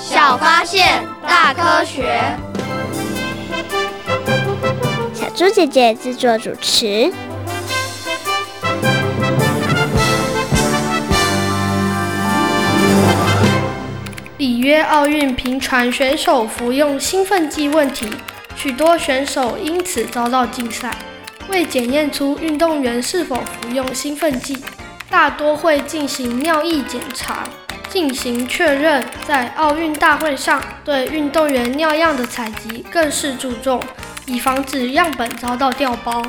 小发现，大科学。小猪姐姐制作主持。里约奥运频传选手服用兴奋剂问题，许多选手因此遭到禁赛。为检验出运动员是否服用兴奋剂，大多会进行尿液检查，进行确认。在奥运大会上，对运动员尿样的采集更是注重，以防止样本遭到调包。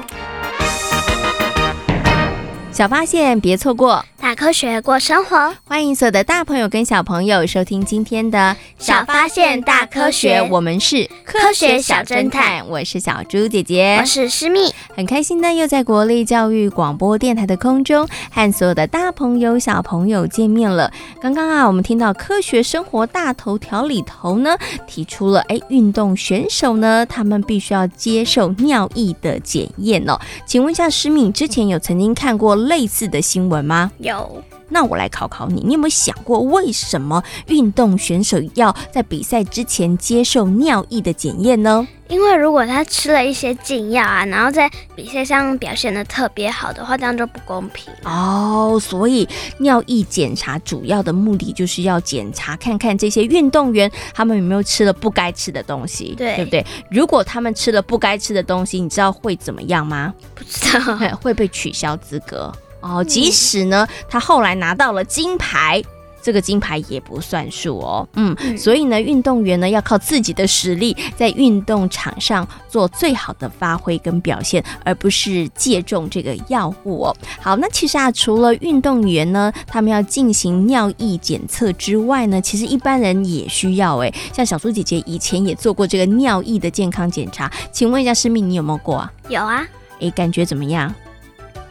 小发现，别错过。大科学过生活，欢迎所有的大朋友跟小朋友收听今天的小发现大科学。我们是科学小侦探，我是小猪姐姐，我是诗蜜，很开心呢，又在国立教育广播电台的空中和所有的大朋友小朋友见面了。刚刚啊，我们听到科学生活大头条里头呢，提出了哎，运动选手呢，他们必须要接受尿液的检验哦。请问一下，诗蜜，之前有曾经看过类似的新闻吗？有，那我来考考你，你有没有想过，为什么运动选手要在比赛之前接受尿液的检验呢？因为如果他吃了一些禁药啊，然后在比赛上表现的特别好的话，这样就不公平哦。所以尿液检查主要的目的就是要检查看看这些运动员他们有没有吃了不该吃的东西，对，对不对？如果他们吃了不该吃的东西，你知道会怎么样吗？不知道，会被取消资格。哦，即使呢，他后来拿到了金牌，这个金牌也不算数哦。嗯，所以呢，运动员呢要靠自己的实力，在运动场上做最好的发挥跟表现，而不是借重这个药物哦。好，那其实啊，除了运动员呢，他们要进行尿液检测之外呢，其实一般人也需要诶。像小苏姐姐以前也做过这个尿液的健康检查，请问一下师命，你有没有过啊？有啊。诶，感觉怎么样？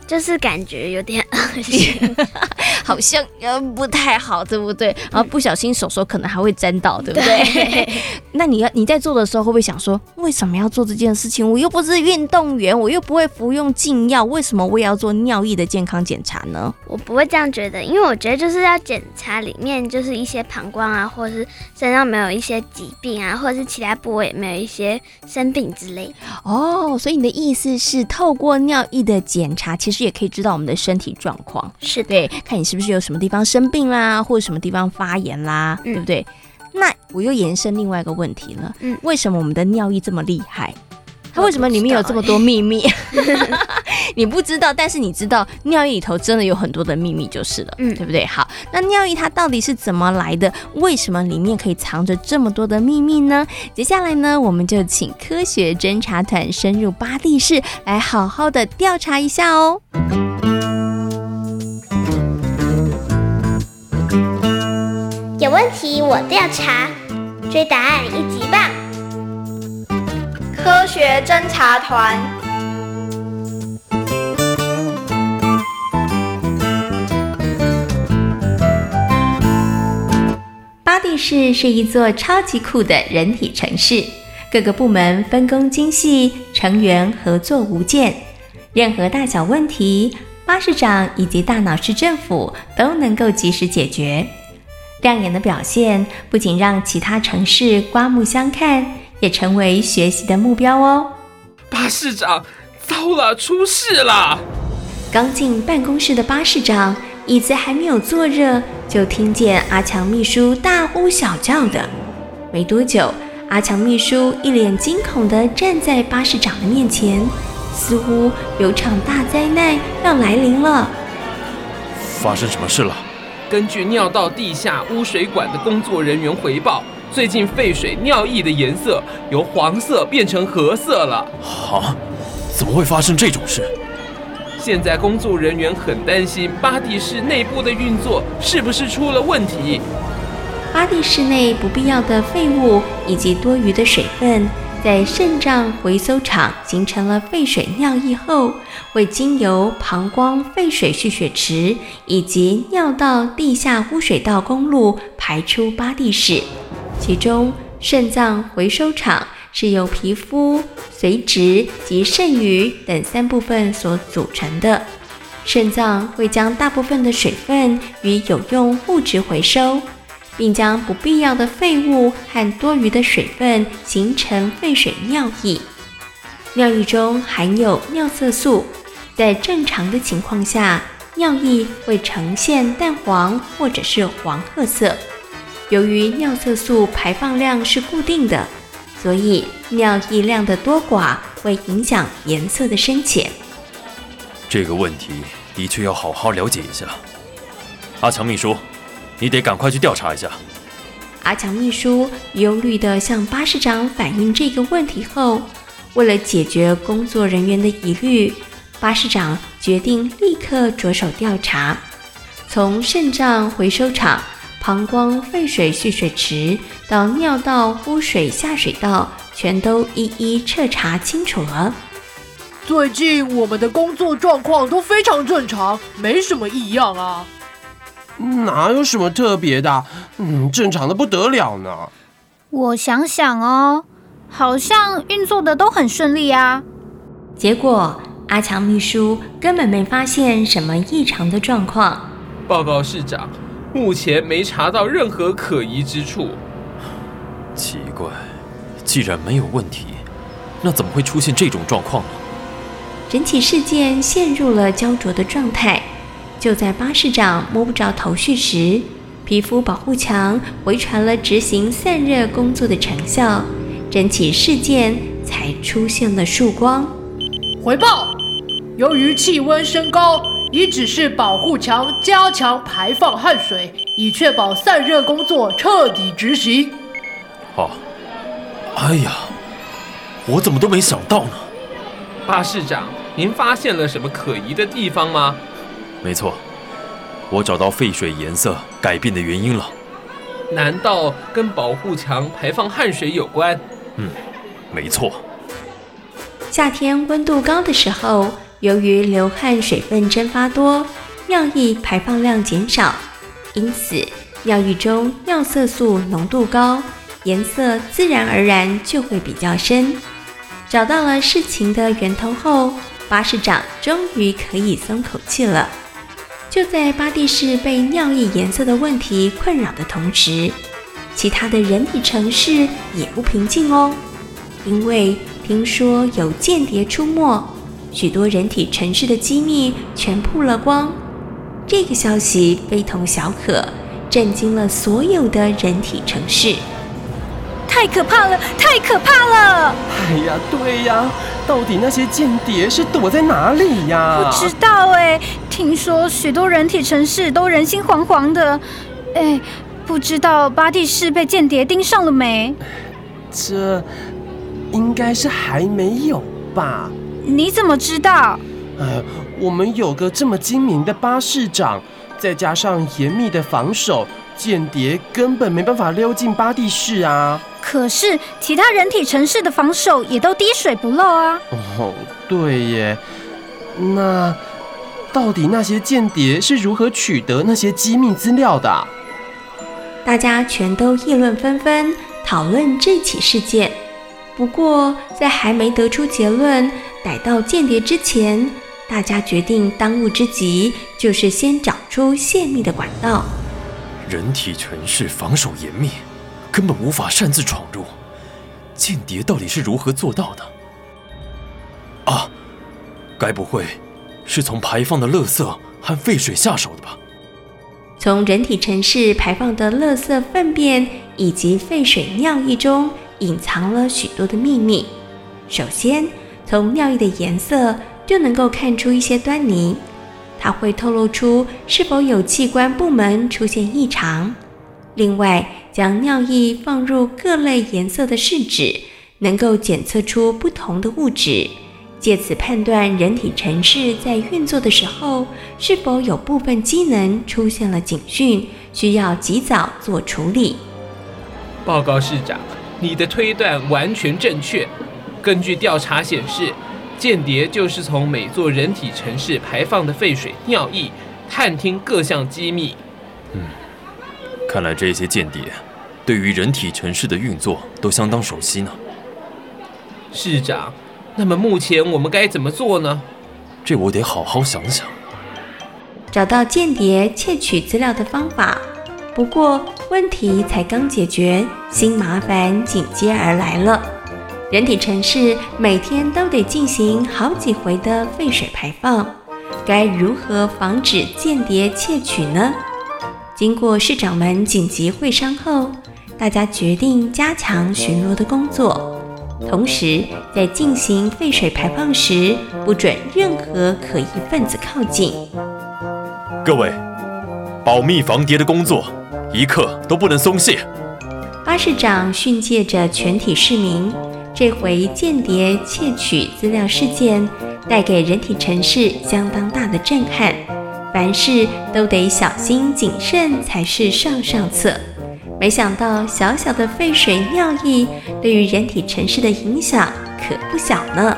就是感觉有点 恶心，好像呃不太好，对不对？然后不小心手手可能还会沾到，对不对？对 那你要你在做的时候会不会想说，为什么要做这件事情？我又不是运动员，我又不会服用禁药，为什么我也要做尿液的健康检查呢？我不会这样觉得，因为我觉得就是要检查里面就是一些膀胱啊，或者是身上没有一些疾病啊，或者是其他部位没有一些生病之类。哦，所以你的意思是透过尿液的检查，其实。也可以知道我们的身体状况，是对，看你是不是有什么地方生病啦，或者什么地方发炎啦，嗯、对不对？那我又延伸另外一个问题了，嗯，为什么我们的尿液这么厉害？它为什么里面有这么多秘密？你不知道，但是你知道尿液里头真的有很多的秘密就是了，嗯，对不对？好，那尿液它到底是怎么来的？为什么里面可以藏着这么多的秘密呢？接下来呢，我们就请科学侦查团深入巴蒂市来好好的调查一下哦。有问题我调查，追答案一级棒！科学侦察团。巴蒂市是一座超级酷的人体城市，各个部门分工精细，成员合作无间。任何大小问题，巴市长以及大脑市政府都能够及时解决。亮眼的表现不仅让其他城市刮目相看，也成为学习的目标哦。巴士长，糟了，出事了！刚进办公室的巴士长椅子还没有坐热，就听见阿强秘书大呼小叫的。没多久，阿强秘书一脸惊恐地站在巴士长的面前，似乎有场大灾难要来临了。发生什么事了？根据尿道地下污水管的工作人员回报。最近废水尿液的颜色由黄色变成褐色了。啊，怎么会发生这种事？现在工作人员很担心巴蒂市内部的运作是不是出了问题。巴蒂市内不必要的废物以及多余的水分，在肾脏回收厂形成了废水尿液后，会经由膀胱废水蓄水池以及尿道地下污水道公路排出巴蒂室。其中，肾脏回收厂是由皮肤、髓质及肾盂等三部分所组成的。肾脏会将大部分的水分与有用物质回收。并将不必要的废物和多余的水分形成废水尿液。尿液中含有尿色素，在正常的情况下，尿液会呈现淡黄或者是黄褐色。由于尿色素排放量是固定的，所以尿液量的多寡会影响颜色的深浅。这个问题的确要好好了解一下。阿强秘书。你得赶快去调查一下。阿强秘书忧虑地向巴士长反映这个问题后，为了解决工作人员的疑虑，巴士长决定立刻着手调查，从肾脏回收厂、膀胱废水蓄水池到尿道污水下水道，全都一一彻查清楚了。最近我们的工作状况都非常正常，没什么异样啊。哪有什么特别的？嗯，正常的不得了呢。我想想哦，好像运作的都很顺利啊。结果阿强秘书根本没发现什么异常的状况。报告市长，目前没查到任何可疑之处。奇怪，既然没有问题，那怎么会出现这种状况呢？整起事件陷入了焦灼的状态。就在巴士长摸不着头绪时，皮肤保护墙回传了执行散热工作的成效，整起事件才出现了曙光。回报：由于气温升高，已指示保护墙加强排放汗水，以确保散热工作彻底执行。好！哎呀，我怎么都没想到呢？巴市长，您发现了什么可疑的地方吗？没错，我找到废水颜色改变的原因了。难道跟保护墙排放汗水有关？嗯，没错。夏天温度高的时候，由于流汗水分蒸发多，尿液排放量减少，因此尿液中尿色素浓度高，颜色自然而然就会比较深。找到了事情的源头后，巴士长终于可以松口气了。就在巴蒂市被尿液颜色的问题困扰的同时，其他的人体城市也不平静哦。因为听说有间谍出没，许多人体城市的机密全曝了光。这个消息非同小可，震惊了所有的人体城市。太可怕了！太可怕了！哎呀，对呀，到底那些间谍是躲在哪里呀？不知道哎。听说许多人体城市都人心惶惶的，哎，不知道巴蒂市被间谍盯上了没？这应该是还没有吧？你怎么知道？哎，我们有个这么精明的巴士长，再加上严密的防守，间谍根本没办法溜进巴蒂市啊。可是其他人体城市的防守也都滴水不漏啊。哦，对耶，那。到底那些间谍是如何取得那些机密资料的？大家全都议论纷纷，讨论这起事件。不过，在还没得出结论逮到间谍之前，大家决定当务之急就是先找出泄密的管道。人体城市防守严密，根本无法擅自闯入。间谍到底是如何做到的？啊，该不会……是从排放的垃圾和废水下手的吧？从人体城市排放的垃圾粪便以及废水尿液中隐藏了许多的秘密。首先，从尿液的颜色就能够看出一些端倪，它会透露出是否有器官部门出现异常。另外，将尿液放入各类颜色的试纸，能够检测出不同的物质。借此判断人体程式在运作的时候，是否有部分机能出现了警讯，需要及早做处理。报告市长，你的推断完全正确。根据调查显示，间谍就是从每座人体城市排放的废水、尿液探听各项机密。嗯，看来这些间谍对于人体城市的运作都相当熟悉呢。市长，那么目前我们该怎么做呢？这我得好好想想。找到间谍窃取资料的方法。不过问题才刚解决，新麻烦紧接而来了。人体城市每天都得进行好几回的废水排放，该如何防止间谍窃取呢？经过市长们紧急会商后，大家决定加强巡逻的工作。同时，在进行废水排放时，不准任何可疑分子靠近。各位，保密防谍的工作一刻都不能松懈。巴市长训诫着全体市民：这回间谍窃取资料事件带给人体城市相当大的震撼，凡事都得小心谨慎才是上上策。没想到，小小的废水尿液对于人体城市的影响可不小呢。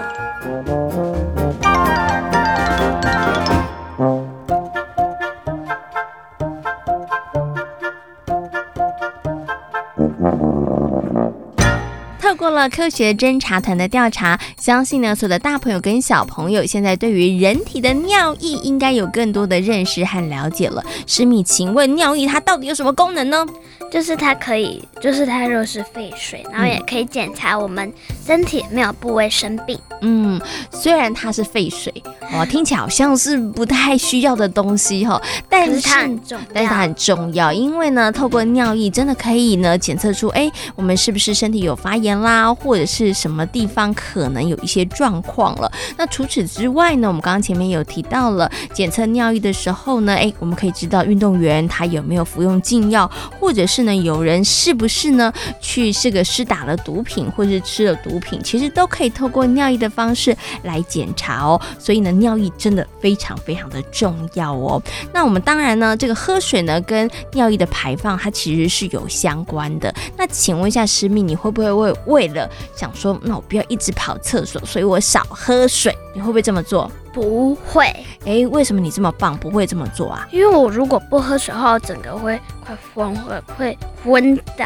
了科学侦查团的调查，相信呢，所有的大朋友跟小朋友现在对于人体的尿液应该有更多的认识和了解了。施米，请问尿液它到底有什么功能呢？就是它可以，就是它若是废水，然后也可以检查我们身体没有部位生病。嗯，虽然它是废水哦，听起来好像是不太需要的东西哈，但是，是它很重要，但是它很重要，因为呢，透过尿液真的可以呢检测出，哎，我们是不是身体有发炎啦，或者是什么地方可能有一些状况了。那除此之外呢，我们刚刚前面有提到了检测尿液的时候呢，哎，我们可以知道运动员他有没有服用禁药，或者是。呢，有人是不是呢？去这个施打了毒品，或是吃了毒品，其实都可以透过尿液的方式来检查哦。所以呢，尿液真的非常非常的重要哦。那我们当然呢，这个喝水呢，跟尿液的排放它其实是有相关的。那请问一下师密，你会不会为为了想说，那我不要一直跑厕所，所以我少喝水？你会不会这么做？不会。哎，为什么你这么棒，不会这么做啊？因为我如果不喝水的话，我整个会快昏，会会昏倒。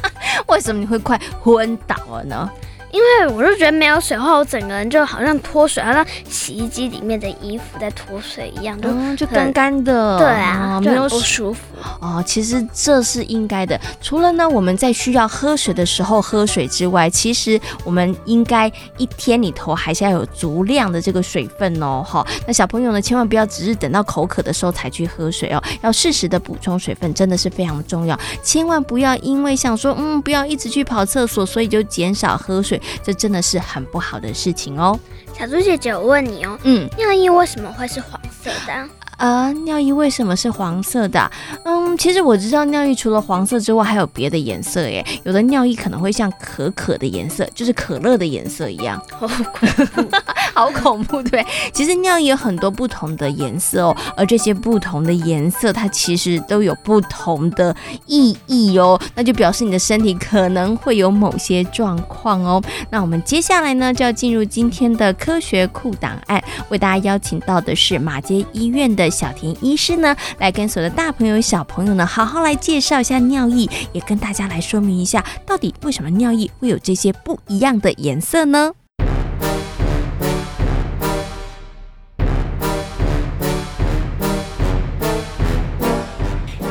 为什么你会快昏倒了呢？因为我就觉得没有水后，我整个人就好像脱水，好像洗衣机里面的衣服在脱水一样，就、嗯、就干干的。对啊，没有不舒服。哦，其实这是应该的。除了呢，我们在需要喝水的时候喝水之外，其实我们应该一天里头还是要有足量的这个水分哦。哈，那小朋友呢，千万不要只是等到口渴的时候才去喝水哦，要适时的补充水分，真的是非常重要。千万不要因为想说，嗯，不要一直去跑厕所，所以就减少喝水。这真的是很不好的事情哦，小猪姐姐，我问你哦，嗯，尿液为什么会是黄色的？呃，尿液为什么是黄色的？嗯，其实我知道尿液除了黄色之外，还有别的颜色耶。有的尿液可能会像可可的颜色，就是可乐的颜色一样。好恐怖，对。其实尿液有很多不同的颜色哦，而这些不同的颜色，它其实都有不同的意义哦。那就表示你的身体可能会有某些状况哦。那我们接下来呢，就要进入今天的科学库档案，为大家邀请到的是马街医院的。小田医师呢，来跟所有的大朋友、小朋友呢，好好来介绍一下尿液，也跟大家来说明一下，到底为什么尿液会有这些不一样的颜色呢？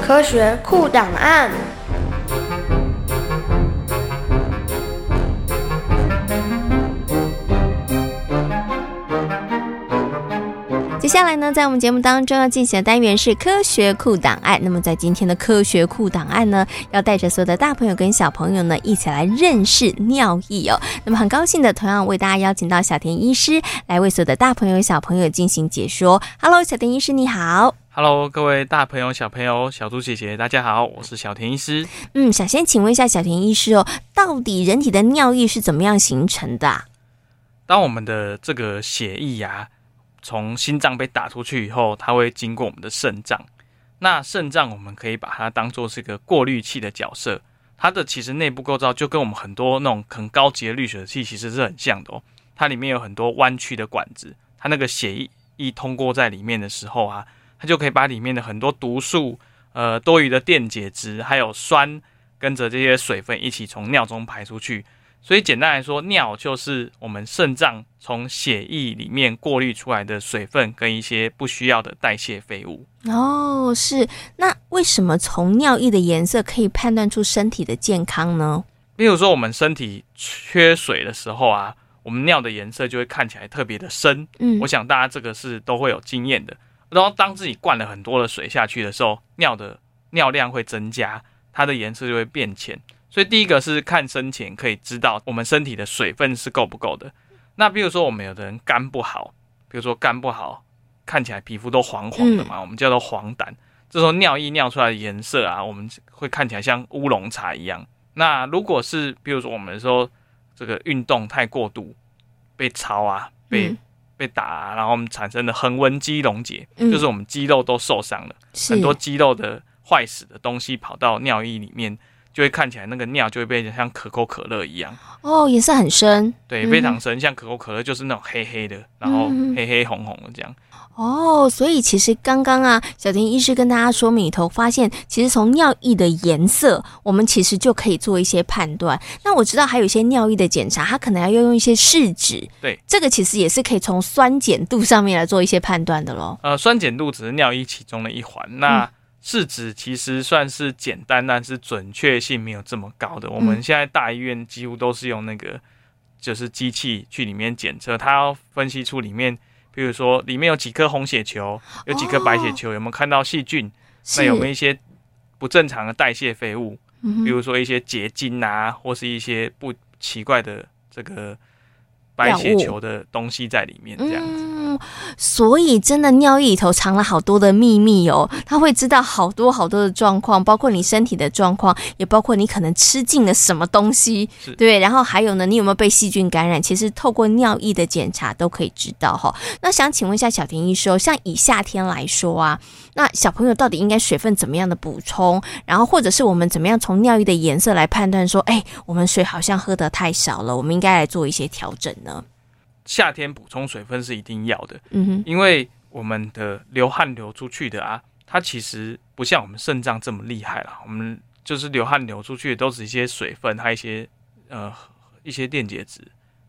科学酷档案。接下来呢，在我们节目当中要进行的单元是科学库档案。那么在今天的科学库档案呢，要带着所有的大朋友跟小朋友呢，一起来认识尿液哦。那么很高兴的，同样为大家邀请到小田医师来为所有的大朋友小朋友进行解说。Hello，小田医师你好。Hello，各位大朋友小朋友小猪姐姐大家好，我是小田医师。嗯，想先请问一下小田医师哦，到底人体的尿液是怎么样形成的？当我们的这个血液呀、啊。从心脏被打出去以后，它会经过我们的肾脏。那肾脏我们可以把它当做是一个过滤器的角色。它的其实内部构造就跟我们很多那种很高级的滤水器其实是很像的哦。它里面有很多弯曲的管子，它那个血液一通过在里面的时候啊，它就可以把里面的很多毒素、呃多余的电解质还有酸，跟着这些水分一起从尿中排出去。所以简单来说，尿就是我们肾脏从血液里面过滤出来的水分跟一些不需要的代谢废物。哦，是。那为什么从尿液的颜色可以判断出身体的健康呢？比如说我们身体缺水的时候啊，我们尿的颜色就会看起来特别的深。嗯，我想大家这个是都会有经验的。然后当自己灌了很多的水下去的时候，尿的尿量会增加，它的颜色就会变浅。所以第一个是看深浅可以知道我们身体的水分是够不够的。那比如说我们有的人肝不好，比如说肝不好，看起来皮肤都黄黄的嘛，我们叫做黄疸。这时候尿液尿出来的颜色啊，我们会看起来像乌龙茶一样。那如果是比如说我们说这个运动太过度，被操啊，被被打啊，然后我们产生的横纹肌溶解，就是我们肌肉都受伤了，很多肌肉的坏死的东西跑到尿液里面。就会看起来那个尿就会变成像可口可乐一样。哦，颜色很深，对，非常深，嗯、像可口可乐就是那种黑黑的，然后黑黑红红的这样。哦，所以其实刚刚啊，小田医师跟大家说明里头，发现其实从尿液的颜色，我们其实就可以做一些判断。那我知道还有一些尿液的检查，它可能要用一些试纸，对，这个其实也是可以从酸碱度上面来做一些判断的喽。呃，酸碱度只是尿液其中的一环，那。嗯试纸其实算是简单，但是准确性没有这么高的。我们现在大医院几乎都是用那个，就是机器去里面检测，它要分析出里面，比如说里面有几颗红血球，有几颗白血球，有没有看到细菌，那有没有一些不正常的代谢废物，比如说一些结晶啊，或是一些不奇怪的这个。白血球的东西在里面，这样子，嗯，所以真的尿液里头藏了好多的秘密哦。他会知道好多好多的状况，包括你身体的状况，也包括你可能吃进了什么东西，对。然后还有呢，你有没有被细菌感染？其实透过尿液的检查都可以知道哈。那想请问一下小田医师，像以夏天来说啊，那小朋友到底应该水分怎么样的补充？然后或者是我们怎么样从尿液的颜色来判断说，哎，我们水好像喝得太少了，我们应该来做一些调整。夏天补充水分是一定要的，嗯哼，因为我们的流汗流出去的啊，它其实不像我们肾脏这么厉害啦。我们就是流汗流出去的都是一些水分，还有一些呃一些电解质，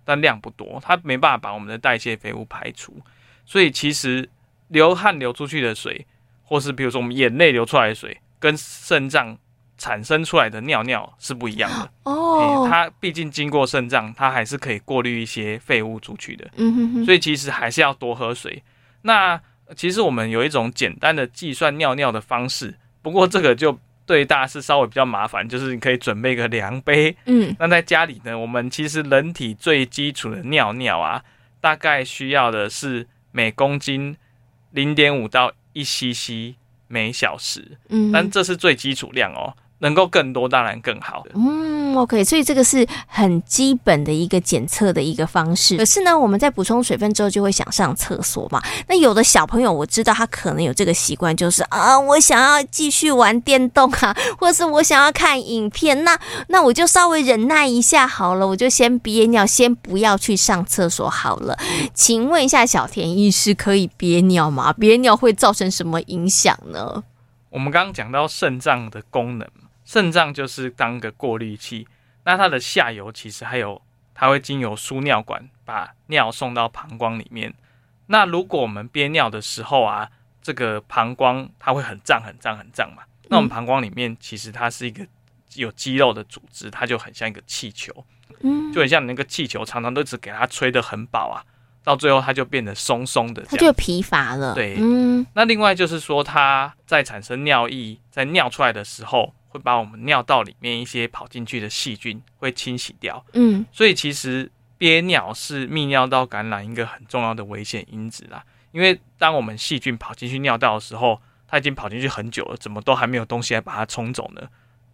但量不多，它没办法把我们的代谢废物排除。所以其实流汗流出去的水，或是比如说我们眼泪流出来的水，跟肾脏。产生出来的尿尿是不一样的哦、欸，它毕竟经过肾脏，它还是可以过滤一些废物出去的。嗯哼哼，所以其实还是要多喝水。那其实我们有一种简单的计算尿尿的方式，不过这个就对大家是稍微比较麻烦，就是你可以准备一个量杯。嗯，那在家里呢，我们其实人体最基础的尿尿啊，大概需要的是每公斤零点五到一 cc 每小时。嗯，但这是最基础量哦。能够更多当然更好。嗯，OK，所以这个是很基本的一个检测的一个方式。可是呢，我们在补充水分之后就会想上厕所嘛。那有的小朋友我知道他可能有这个习惯，就是啊，我想要继续玩电动啊，或是我想要看影片，那那我就稍微忍耐一下好了，我就先憋尿，先不要去上厕所好了。请问一下小田医师，可以憋尿吗？憋尿会造成什么影响呢？我们刚刚讲到肾脏的功能。肾脏就是当个过滤器，那它的下游其实还有，它会经由输尿管把尿送到膀胱里面。那如果我们憋尿的时候啊，这个膀胱它会很胀、很胀、很胀嘛。那我们膀胱里面其实它是一个有肌肉的组织，它就很像一个气球，嗯，就很像你那个气球，常常都只给它吹得很饱啊，到最后它就变得松松的，它就疲乏了。对，嗯。那另外就是说，它在产生尿液，在尿出来的时候。会把我们尿道里面一些跑进去的细菌会清洗掉，嗯，所以其实憋尿是泌尿道感染一个很重要的危险因子啦。因为当我们细菌跑进去尿道的时候，它已经跑进去很久了，怎么都还没有东西来把它冲走呢？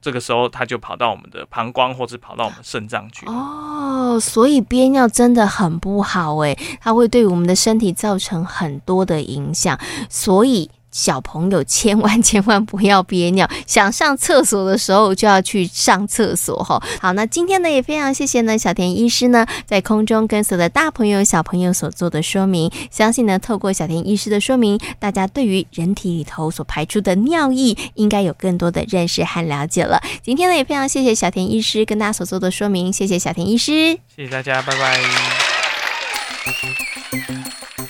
这个时候它就跑到我们的膀胱或者跑到我们肾脏去。哦，所以憋尿真的很不好诶，它会对我们的身体造成很多的影响，所以。小朋友千万 千万不要憋尿，想上厕所的时候就要去上厕所哈。好，那今天呢也非常谢谢呢小田医师呢在空中跟所有的大朋友小朋友所做的说明，相信呢透过小田医师的说明，大家对于人体里头所排出的尿液应该有更多的认识和了解了。今天呢也非常谢谢小田医师跟大家所做的说明，谢谢小田医师，谢谢大家，拜拜。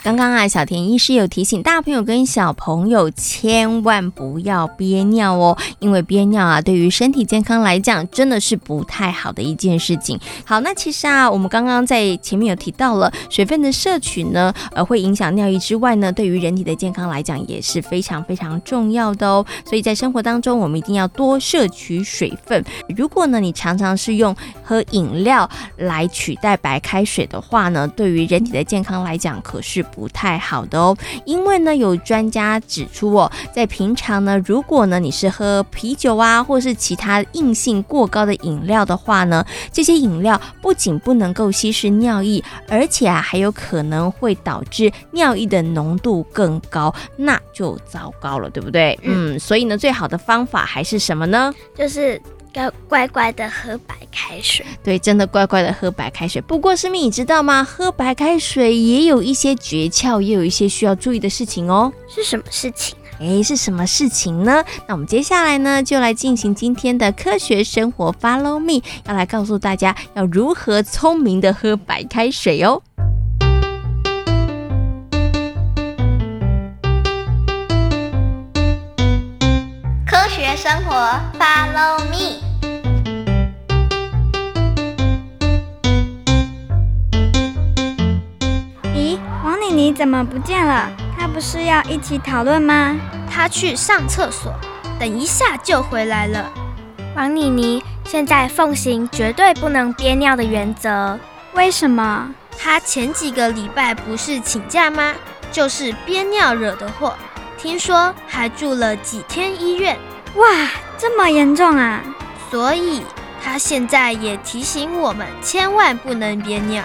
刚刚啊，小田医师有提醒大朋友跟小朋友千万不要憋尿哦，因为憋尿啊，对于身体健康来讲，真的是不太好的一件事情。好，那其实啊，我们刚刚在前面有提到了水分的摄取呢，呃，会影响尿液之外呢，对于人体的健康来讲也是非常非常重要的哦。所以在生活当中，我们一定要多摄取水分。如果呢，你常常是用喝饮料来取代白开水的话呢，对于人体的健康来讲，可是不太好的哦，因为呢，有专家指出哦，在平常呢，如果呢你是喝啤酒啊，或是其他硬性过高的饮料的话呢，这些饮料不仅不能够稀释尿液，而且啊还有可能会导致尿液的浓度更高，那就糟糕了，对不对？嗯，所以呢，最好的方法还是什么呢？就是。要乖乖的喝白开水，对，真的乖乖的喝白开水。不过，师妹，你知道吗？喝白开水也有一些诀窍，也有一些需要注意的事情哦。是什么事情？诶，是什么事情呢？那我们接下来呢，就来进行今天的科学生活，Follow me，要来告诉大家要如何聪明的喝白开水哦。生活，Follow me。咦，王妮妮怎么不见了？她不是要一起讨论吗？她去上厕所，等一下就回来了。王妮妮现在奉行绝对不能憋尿的原则。为什么？她前几个礼拜不是请假吗？就是憋尿惹的祸。听说还住了几天医院，哇，这么严重啊！所以他现在也提醒我们，千万不能憋尿。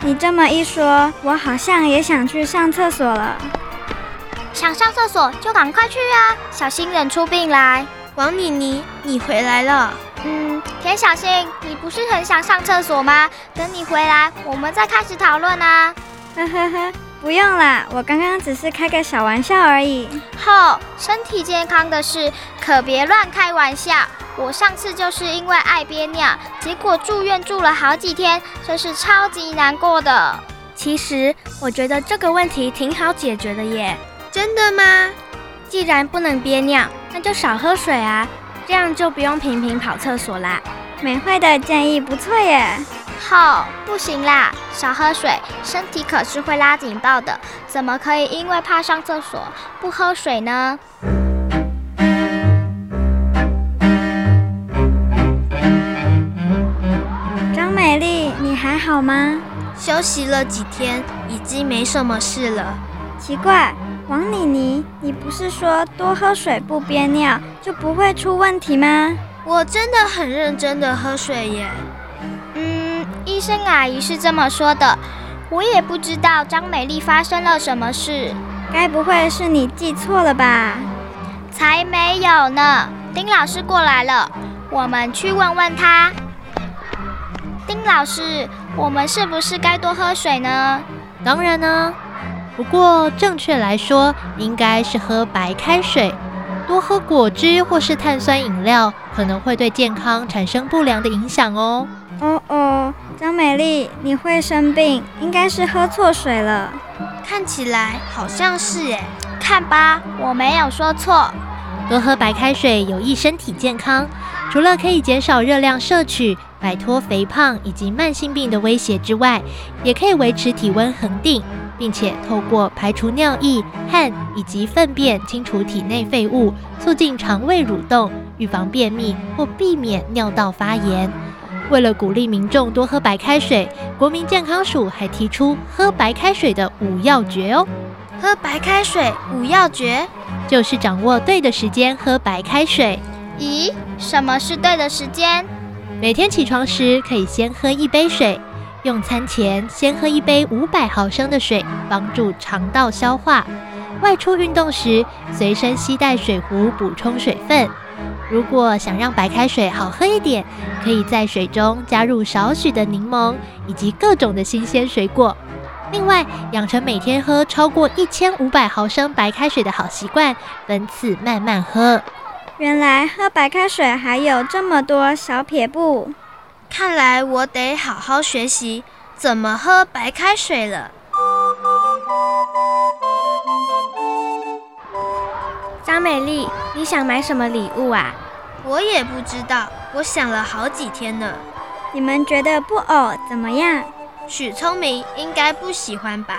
你这么一说，我好像也想去上厕所了。想上厕所就赶快去啊，小心忍出病来。王妮妮，你回来了。嗯，田小新，你不是很想上厕所吗？等你回来，我们再开始讨论啊。呵呵呵。不用啦，我刚刚只是开个小玩笑而已。吼，身体健康的事可别乱开玩笑。我上次就是因为爱憋尿，结果住院住了好几天，真是超级难过的。其实我觉得这个问题挺好解决的耶。真的吗？既然不能憋尿，那就少喝水啊，这样就不用频频跑厕所啦。美惠的建议不错耶。好，不行啦，少喝水，身体可是会拉警报的。怎么可以因为怕上厕所不喝水呢？张美丽，你还好吗？休息了几天，已经没什么事了。奇怪，王妮妮，你不是说多喝水不憋尿就不会出问题吗？我真的很认真的喝水耶。医生阿姨是这么说的，我也不知道张美丽发生了什么事，该不会是你记错了吧？才没有呢！丁老师过来了，我们去问问他。丁老师，我们是不是该多喝水呢？当然呢，不过正确来说，应该是喝白开水。多喝果汁或是碳酸饮料，可能会对健康产生不良的影响哦。哦哦，张美丽，你会生病，应该是喝错水了。看起来好像是耶。看吧，我没有说错。多喝白开水有益身体健康，除了可以减少热量摄取，摆脱肥胖以及慢性病的威胁之外，也可以维持体温恒定，并且透过排除尿液、汗以及粪便清除体内废物，促进肠胃蠕动，预防便秘或避免尿道发炎。为了鼓励民众多喝白开水，国民健康署还提出喝白开水的五要诀哦。喝白开水五要诀就是掌握对的时间喝白开水。咦，什么是对的时间？每天起床时可以先喝一杯水，用餐前先喝一杯五百毫升的水，帮助肠道消化。外出运动时随身携带水壶补充水分。如果想让白开水好喝一点，可以在水中加入少许的柠檬以及各种的新鲜水果。另外，养成每天喝超过一千五百毫升白开水的好习惯，分次慢慢喝。原来喝白开水还有这么多小撇步，看来我得好好学习怎么喝白开水了。张美丽，你想买什么礼物啊？我也不知道，我想了好几天呢。你们觉得布偶怎么样？许聪明应该不喜欢吧？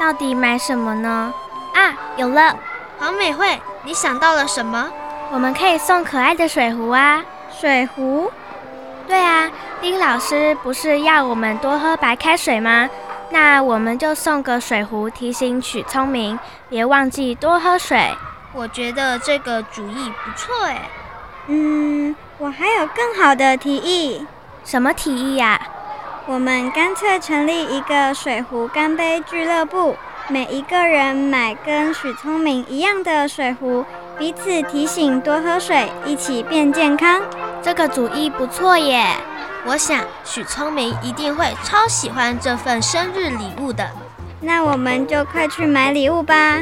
到底买什么呢？啊，有了！黄美惠，你想到了什么？我们可以送可爱的水壶啊！水壶？对啊，丁老师不是要我们多喝白开水吗？那我们就送个水壶，提醒许聪明别忘记多喝水。我觉得这个主意不错哎。嗯，我还有更好的提议。什么提议呀？我们干脆成立一个水壶干杯俱乐部，每一个人买跟许聪明一样的水壶，彼此提醒多喝水，一起变健康。这个主意不错耶！我想许聪明一定会超喜欢这份生日礼物的。那我们就快去买礼物吧。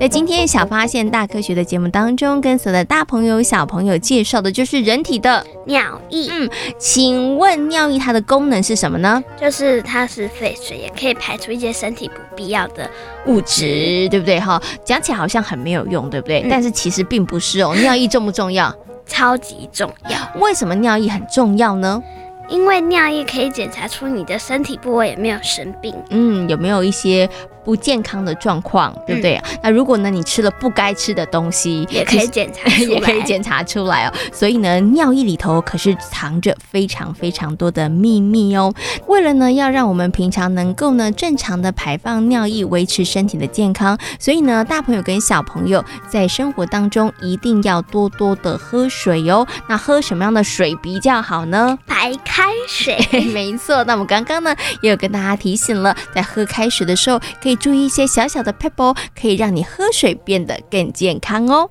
在今天小发现大科学的节目当中，跟所有的大朋友小朋友介绍的就是人体的尿液。嗯，请问尿液它的功能是什么呢？就是它是废水，也可以排出一些身体不必要的物质，对不对？哈，讲起来好像很没有用，对不对？嗯、但是其实并不是哦。尿液重不重要？超级重要。为什么尿液很重要呢？因为尿液可以检查出你的身体部位有没有生病。嗯，有没有一些不健康的状况，对不对？嗯、那如果呢，你吃了不该吃的东西，也可以检查，也可以检查出来哦。所以呢，尿液里头可是藏着非常非常多的秘密哦。为了呢，要让我们平常能够呢正常的排放尿液，维持身体的健康，所以呢，大朋友跟小朋友在生活当中一定要多多的喝水哟、哦。那喝什么样的水比较好呢？白开水，没错。那我们刚刚呢也有跟大家提醒了，在喝开水的时候可以。注意一些小小的 pebble，，可以让你喝水变得更健康哦。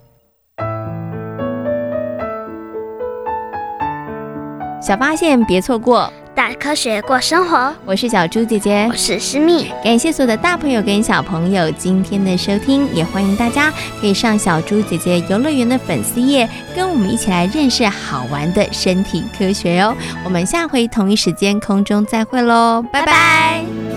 小发现，别错过大科学过生活。我是小猪姐姐，我是思密。感谢所有的大朋友跟小朋友今天的收听，也欢迎大家可以上小猪姐姐游乐园的粉丝页，跟我们一起来认识好玩的身体科学哦。我们下回同一时间空中再会喽，拜拜。拜拜。